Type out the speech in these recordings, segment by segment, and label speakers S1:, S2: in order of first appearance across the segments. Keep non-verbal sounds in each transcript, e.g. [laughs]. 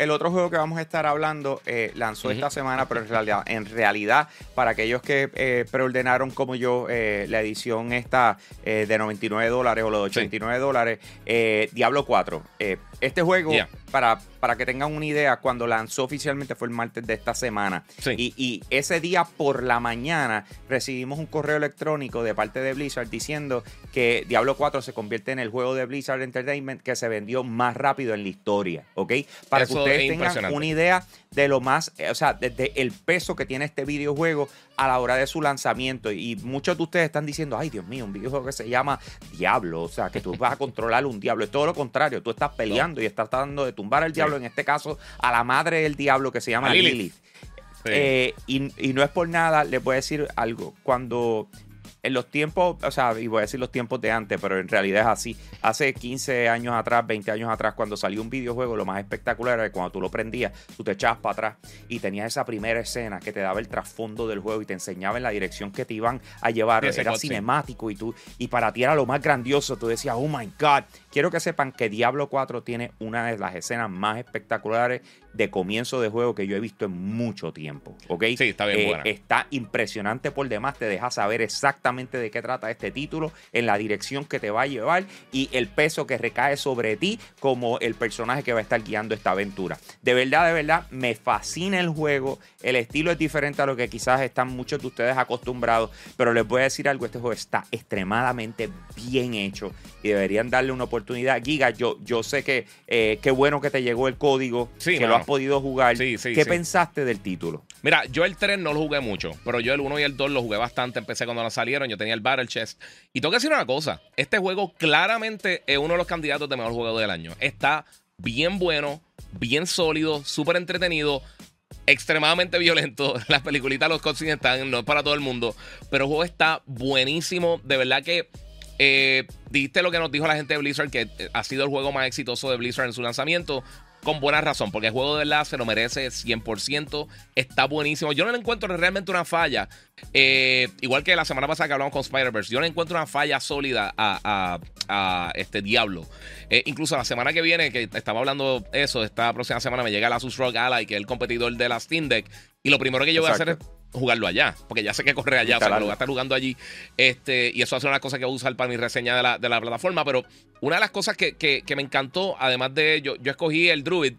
S1: el otro juego que vamos a estar hablando eh, lanzó esta semana, pero en realidad, en realidad para aquellos que eh, preordenaron como yo eh, la edición esta de 99 dólares o los de 89 dólares, Diablo 4. Eh, este juego,
S2: Yeah.
S1: Para, para que tengan una idea, cuando lanzó oficialmente fue el martes de esta semana.
S2: Sí.
S1: Y, y ese día por la mañana recibimos un correo electrónico de parte de Blizzard diciendo que Diablo 4 se convierte en el juego de Blizzard Entertainment que se vendió más rápido en la historia, ¿ok? Para
S2: Eso
S1: que ustedes
S2: es
S1: tengan una idea de lo más, o sea, desde el peso que tiene este videojuego a la hora de su lanzamiento. Y muchos de ustedes están diciendo, ay Dios mío, un videojuego que se llama Diablo, o sea, que tú vas a controlar un diablo. Es todo lo contrario, tú estás peleando y estás tratando de tumbar al diablo, en este caso a la madre del diablo que se llama
S2: Lilith.
S1: Lilith.
S2: Sí.
S1: Eh, y, y no es por nada, les voy a decir algo. Cuando en los tiempos, o sea, y voy a decir los tiempos de antes, pero en realidad es así. Hace 15 años atrás, 20 años atrás, cuando salió un videojuego, lo más espectacular era que cuando tú lo prendías, tú te echabas para atrás y tenías esa primera escena que te daba el trasfondo del juego y te enseñaba en la dirección que te iban a llevar.
S2: Ese
S1: era cinemático y tú, y para ti era lo más grandioso. Tú decías, oh my God. Quiero que sepan que Diablo 4 tiene una de las escenas más espectaculares de comienzo de juego que yo he visto en mucho tiempo. ¿Ok?
S2: Sí, está bien
S1: Eh,
S2: buena.
S1: Está impresionante por demás. Te deja saber exactamente de qué trata este título, en la dirección que te va a llevar y el peso que recae sobre ti como el personaje que va a estar guiando esta aventura. De verdad, de verdad, me fascina el juego. El estilo es diferente a lo que quizás están muchos de ustedes acostumbrados, pero les voy a decir algo, este juego está extremadamente bien hecho y deberían darle una oportunidad. Giga, yo, yo sé que eh, qué bueno que te llegó el código,
S2: Sí,
S1: que lo has podido jugar.
S2: Sí, sí,
S1: ¿Qué pensaste del título?
S2: Mira, yo el 3 no lo jugué mucho, pero yo el 1 y el 2 lo jugué bastante. Empecé cuando lo salieron, yo tenía el Battle Chest. Y tengo que decir una cosa: este juego claramente es uno de los candidatos de mejor juego del año. Está bien bueno, bien sólido, súper entretenido. Extremadamente violento. [laughs] Las peliculitas, los cutscenes están, no es para todo el mundo. Pero el juego está buenísimo. De verdad que eh, dijiste lo que nos dijo la gente de Blizzard, que eh, ha sido el juego más exitoso de Blizzard en su lanzamiento. Con buena razón, porque el juego de verdad se lo merece 100%. Está buenísimo. Yo no le encuentro realmente una falla. eh, igual que la semana pasada que hablamos con Spider-Verse, yo no encuentro una falla sólida a, a- a este Diablo. Eh, incluso la semana que viene, que estaba hablando eso, esta próxima semana me llega el Asus ROG Ally, que es el competidor de la Steam Deck. Y lo primero que yo voy a hacer es. Jugarlo allá, porque ya sé que corre allá, o sea, que lo voy a estar jugando allí. Este, y eso hace una cosa que voy a usar para mi reseña de la, de la plataforma. Pero una de las cosas que, que- que me encantó, además de yo, yo escogí el Druid.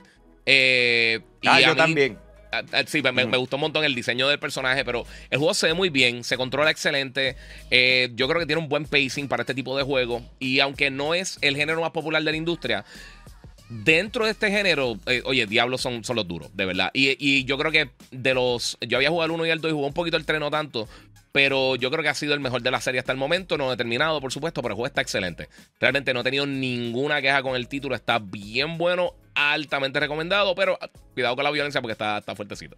S2: eh,
S1: Ah, yo
S2: mí-
S1: también.
S2: Sí, me gustó un montón el diseño del personaje, pero el juego se ve muy bien, se controla excelente. eh, yo creo que tiene un buen pacing para este tipo de juego. Y aunque no es el género más popular de la industria, dentro de este género, eh, oye, Diablos son, son los duros, de verdad. Y, y yo creo que de los. Yo había jugado el 1 y el 2 y jugué un poquito el 3, no tanto. Pero yo creo que ha sido el mejor de la serie hasta el momento. No he terminado, por supuesto, pero el juego está excelente. Realmente no he tenido ninguna queja con el título. Está bien bueno, altamente recomendado. Pero cuidado con la violencia porque está, está fuertecito.